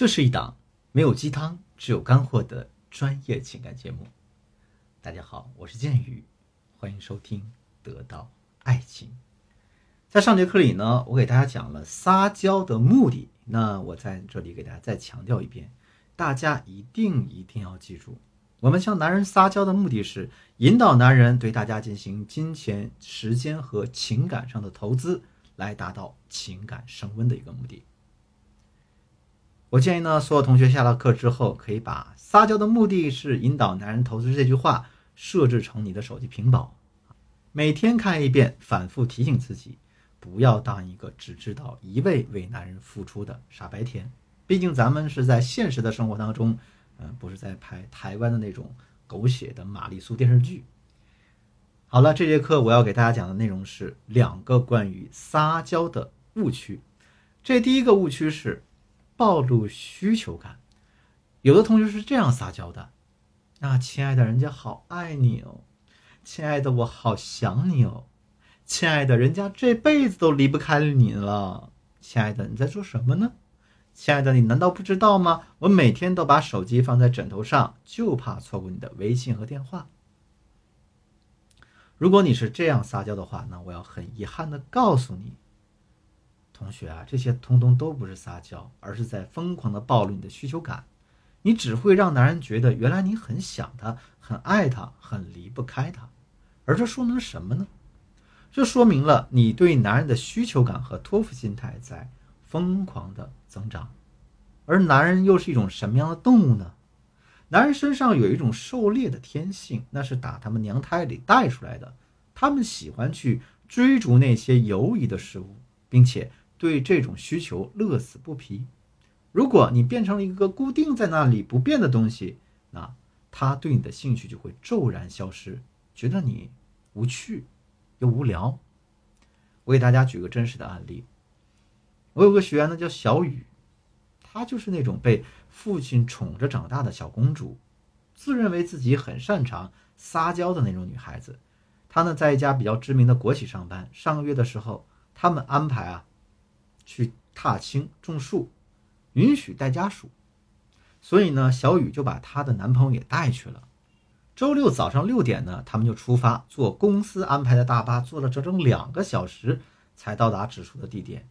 这是一档没有鸡汤，只有干货的专业情感节目。大家好，我是剑宇，欢迎收听《得到爱情》。在上节课里呢，我给大家讲了撒娇的目的。那我在这里给大家再强调一遍，大家一定一定要记住，我们向男人撒娇的目的是引导男人对大家进行金钱、时间和情感上的投资，来达到情感升温的一个目的。我建议呢，所有同学下了课之后，可以把撒娇的目的是引导男人投资这句话设置成你的手机屏保，每天看一遍，反复提醒自己，不要当一个只知道一味为男人付出的傻白甜。毕竟咱们是在现实的生活当中，嗯，不是在拍台湾的那种狗血的玛丽苏电视剧。好了，这节课我要给大家讲的内容是两个关于撒娇的误区。这第一个误区是。暴露需求感，有的同学是这样撒娇的：“那亲爱的，人家好爱你哦，亲爱的，我好想你哦，亲爱的，人家这辈子都离不开你了，亲爱的，你在做什么呢？亲爱的，你难道不知道吗？我每天都把手机放在枕头上，就怕错过你的微信和电话。如果你是这样撒娇的话，那我要很遗憾的告诉你。”同学啊，这些通通都不是撒娇，而是在疯狂的暴露你的需求感。你只会让男人觉得原来你很想他，很爱他，很离不开他。而这说明什么呢？这说明了你对男人的需求感和托付心态在疯狂的增长。而男人又是一种什么样的动物呢？男人身上有一种狩猎的天性，那是打他们娘胎里带出来的。他们喜欢去追逐那些游移的事物，并且。对这种需求乐此不疲。如果你变成了一个固定在那里不变的东西，那他对你的兴趣就会骤然消失，觉得你无趣又无聊。我给大家举个真实的案例。我有个学员呢，叫小雨，她就是那种被父亲宠着长大的小公主，自认为自己很擅长撒娇的那种女孩子。她呢，在一家比较知名的国企上班。上个月的时候，他们安排啊。去踏青种树，允许带家属，所以呢，小雨就把她的男朋友也带去了。周六早上六点呢，他们就出发，坐公司安排的大巴，坐了整整两个小时才到达植树的地点。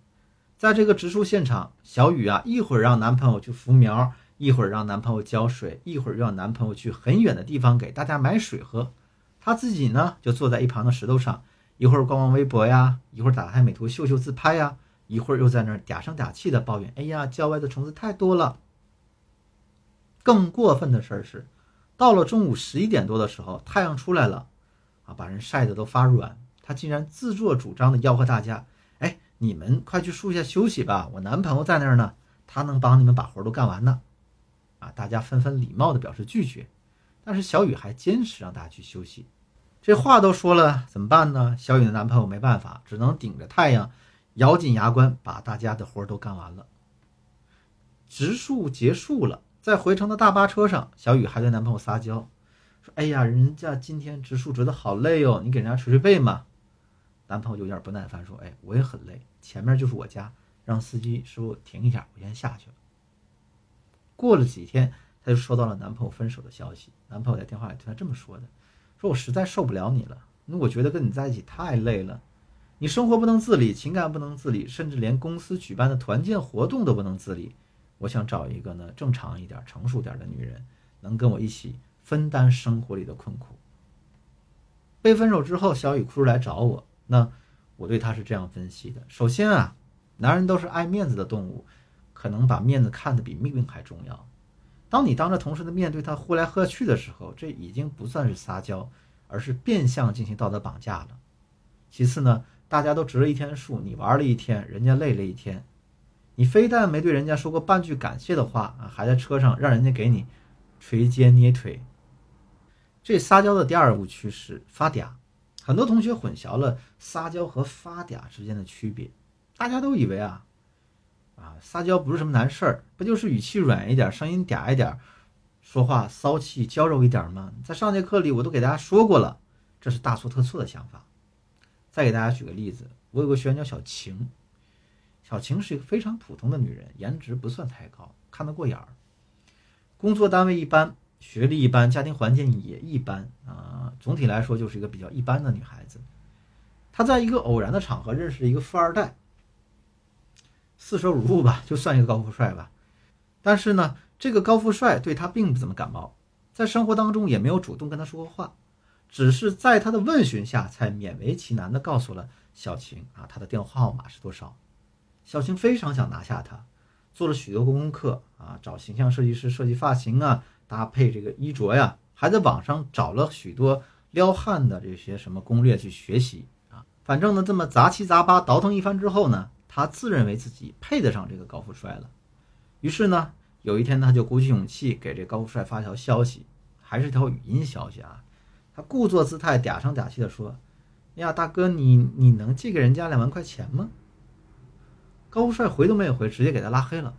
在这个植树现场，小雨啊，一会儿让男朋友去扶苗，一会儿让男朋友浇水，一会儿让男朋友去很远的地方给大家买水喝。她自己呢，就坐在一旁的石头上，一会儿逛逛微博呀，一会儿打开美图秀秀自拍呀。一会儿又在那儿嗲声嗲气的抱怨：“哎呀，郊外的虫子太多了。”更过分的事儿是，到了中午十一点多的时候，太阳出来了，啊，把人晒得都发软。他竟然自作主张的吆喝大家：“哎，你们快去树下休息吧，我男朋友在那儿呢，他能帮你们把活都干完呢。”啊，大家纷纷礼貌的表示拒绝，但是小雨还坚持让大家去休息。这话都说了，怎么办呢？小雨的男朋友没办法，只能顶着太阳。咬紧牙关，把大家的活都干完了。植树结束了，在回程的大巴车上，小雨还对男朋友撒娇，说：“哎呀，人家今天植树植的好累哦，你给人家捶捶背嘛。”男朋友有点不耐烦，说：“哎，我也很累，前面就是我家，让司机师傅停一下，我先下去了。”过了几天，她就收到了男朋友分手的消息。男朋友在电话里对她这么说的：“说我实在受不了你了，那我觉得跟你在一起太累了。”你生活不能自理，情感不能自理，甚至连公司举办的团建活动都不能自理。我想找一个呢正常一点、成熟点的女人，能跟我一起分担生活里的困苦。被分手之后，小雨哭着来找我。那我对她是这样分析的：首先啊，男人都是爱面子的动物，可能把面子看得比命运还重要。当你当着同事的面对他呼来喝去的时候，这已经不算是撒娇，而是变相进行道德绑架了。其次呢？大家都植了一天树，你玩了一天，人家累了一天，你非但没对人家说过半句感谢的话啊，还在车上让人家给你捶肩捏腿。这撒娇的第二误区是发嗲，很多同学混淆了撒娇和发嗲之间的区别，大家都以为啊啊撒娇不是什么难事儿，不就是语气软一点，声音嗲一点，说话骚气娇柔一点吗？在上节课里我都给大家说过了，这是大错特错的想法。再给大家举个例子，我有个学员叫小晴，小晴是一个非常普通的女人，颜值不算太高，看得过眼儿。工作单位一般，学历一般，家庭环境也一般啊。总体来说，就是一个比较一般的女孩子。她在一个偶然的场合认识了一个富二代，四舍五入吧，就算一个高富帅吧。但是呢，这个高富帅对她并不怎么感冒，在生活当中也没有主动跟她说过话，只是在他的问询下，才勉为其难地告诉了小晴啊，他的电话号码是多少。小晴非常想拿下他，做了许多功课啊，找形象设计师设计发型啊，搭配这个衣着呀，还在网上找了许多撩汉的这些什么攻略去学习啊。反正呢，这么杂七杂八倒腾一番之后呢，他自认为自己配得上这个高富帅了。于是呢，有一天他就鼓起勇气给这高富帅发条消息，还是条语音消息啊。他故作姿态，嗲声嗲气地说：“呀，大哥，你你能借给人家两万块钱吗？”高富帅回都没有回，直接给他拉黑了。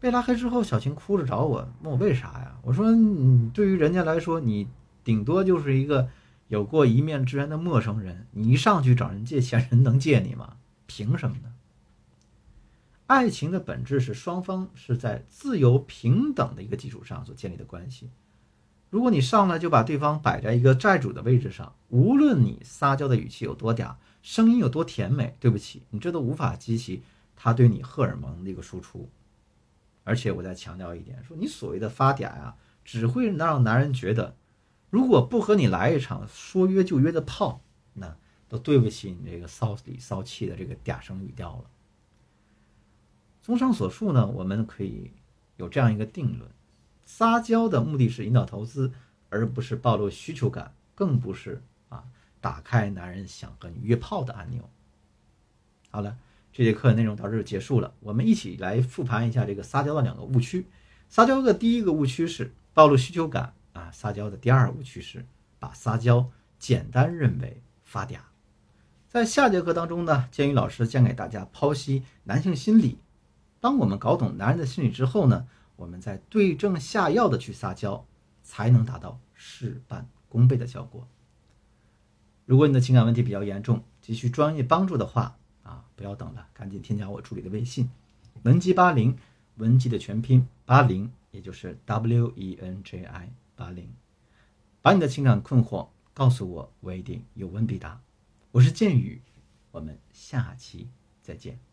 被拉黑之后，小晴哭着找我，问我为啥呀？我说：“你对于人家来说，你顶多就是一个有过一面之缘的陌生人，你一上去找人借钱，人能借你吗？凭什么呢？”爱情的本质是双方是在自由平等的一个基础上所建立的关系。如果你上来就把对方摆在一个债主的位置上，无论你撒娇的语气有多嗲。声音有多甜美？对不起，你这都无法激起他对你荷尔蒙的一个输出。而且我再强调一点，说你所谓的发嗲呀，只会让男人觉得，如果不和你来一场说约就约的炮，那都对不起你这个骚里骚气的这个嗲声语调了。综上所述呢，我们可以有这样一个定论：撒娇的目的是引导投资，而不是暴露需求感，更不是啊。打开男人想和你约炮的按钮。好了，这节课内容到这就结束了。我们一起来复盘一下这个撒娇的两个误区。撒娇的第一个误区是暴露需求感啊，撒娇的第二误区是把撒娇简单认为发嗲。在下节课当中呢，建宇老师将给大家剖析男性心理。当我们搞懂男人的心理之后呢，我们再对症下药的去撒娇，才能达到事半功倍的效果。如果你的情感问题比较严重，急需专业帮助的话，啊，不要等了，赶紧添加我助理的微信，文姬八零，文姬的全拼八零，也就是 W E N J I 八零，把你的情感困惑告诉我，我一定有问必答。我是剑宇，我们下期再见。